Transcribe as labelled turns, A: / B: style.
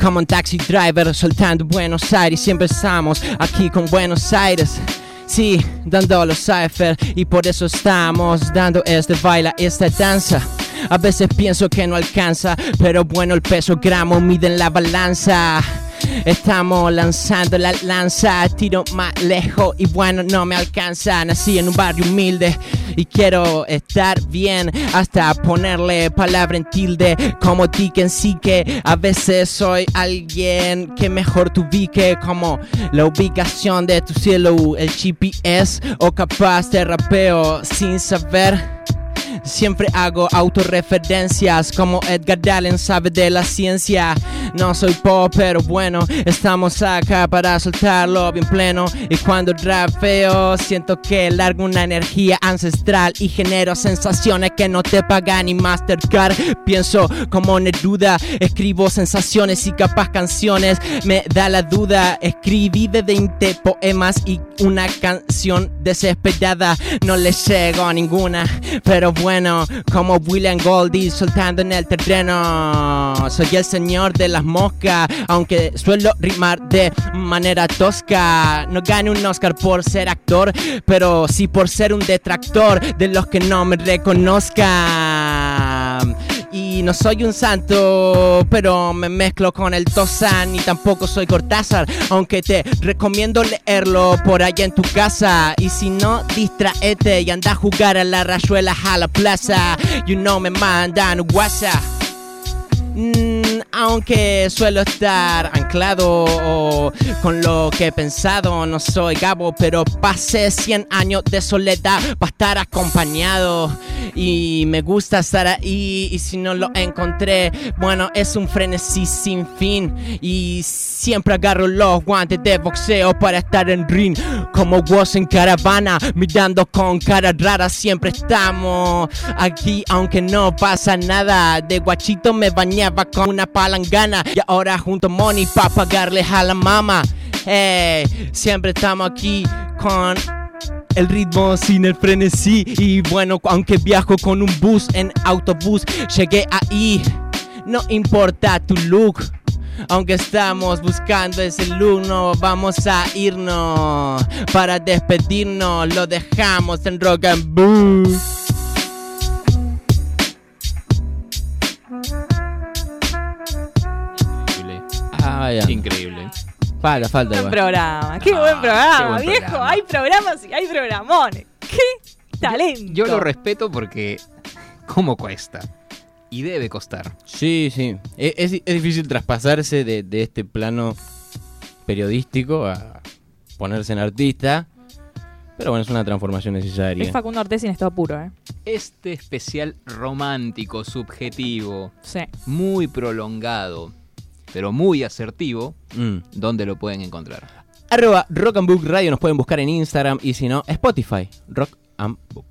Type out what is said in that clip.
A: Como un taxi driver soltando Buenos Aires, siempre estamos aquí con Buenos Aires. Sí, dando los cipher y por eso estamos dando este baila, esta danza. A veces pienso que no alcanza, pero bueno, el peso gramo mide en la balanza. Estamos lanzando la lanza, tiro más lejos y bueno, no me alcanza. Nací en un barrio humilde y quiero estar bien hasta ponerle palabra en tilde como Dickens sí que a veces soy alguien que mejor te ubique como la ubicación de tu cielo, el GPS o capaz de rapeo sin saber. Siempre hago autorreferencias como Edgar Allan sabe de la ciencia. No soy pop, pero bueno, estamos acá para soltarlo bien pleno. Y cuando rapeo, siento que largo una energía ancestral y genero sensaciones que no te pagan ni Mastercard. Pienso como Neruda, escribo sensaciones y capaz canciones. Me da la duda, escribí de 20 poemas y una canción desesperada. No le llego a ninguna, pero bueno, como William Goldie soltando en el terreno. Soy el señor de las aunque suelo rimar de manera tosca. No gane un Oscar por ser actor, pero sí por ser un detractor de los que no me reconozcan. Y no soy un santo, pero me mezclo con el Tosan y tampoco soy Cortázar, aunque te recomiendo leerlo por allá en tu casa. Y si no, distraete y anda a jugar a la rayuela a la plaza. You know me mandan WhatsApp. Mm, aunque suelo estar anclado con lo que he pensado, no soy Gabo, pero pasé 100 años de soledad para estar acompañado. Y me gusta estar ahí, y si no lo encontré, bueno, es un frenesí sin fin. Y siempre agarro los guantes de boxeo para estar en ring, como vos en caravana, mirando con cara rara. Siempre estamos aquí, aunque no pasa nada. De guachito me bañaba con una palangana y ahora junto money para pagarle a la mama. Hey, siempre estamos aquí con el ritmo sin el frenesí y bueno, aunque viajo con un bus en autobús, llegué ahí. No importa tu look. Aunque estamos buscando ese look, no vamos a irnos. Para despedirnos, lo dejamos en Rock and Boo. Ah, ya.
B: Increíble.
A: Falta, falta.
C: Buen
A: igual.
C: programa, qué
B: Ah,
C: buen programa,
B: qué buen
C: viejo.
B: programa.
C: Hay programas y hay programones. Qué talento.
B: Yo lo respeto porque. ¿Cómo cuesta? Y debe costar.
A: Sí, sí. E- Es, es difícil traspasarse de, de este plano periodístico a ponerse en artista. Pero bueno, es una transformación necesaria.
C: Es Facundo Ortiz en estado puro, ¿eh?
B: Este especial romántico, subjetivo,
C: Sí.
B: muy prolongado, pero muy asertivo,
A: Mm.
B: ¿dónde lo pueden encontrar?
A: Arroba Rock and Book Radio nos pueden buscar en Instagram y si no, Spotify. Rock and Book.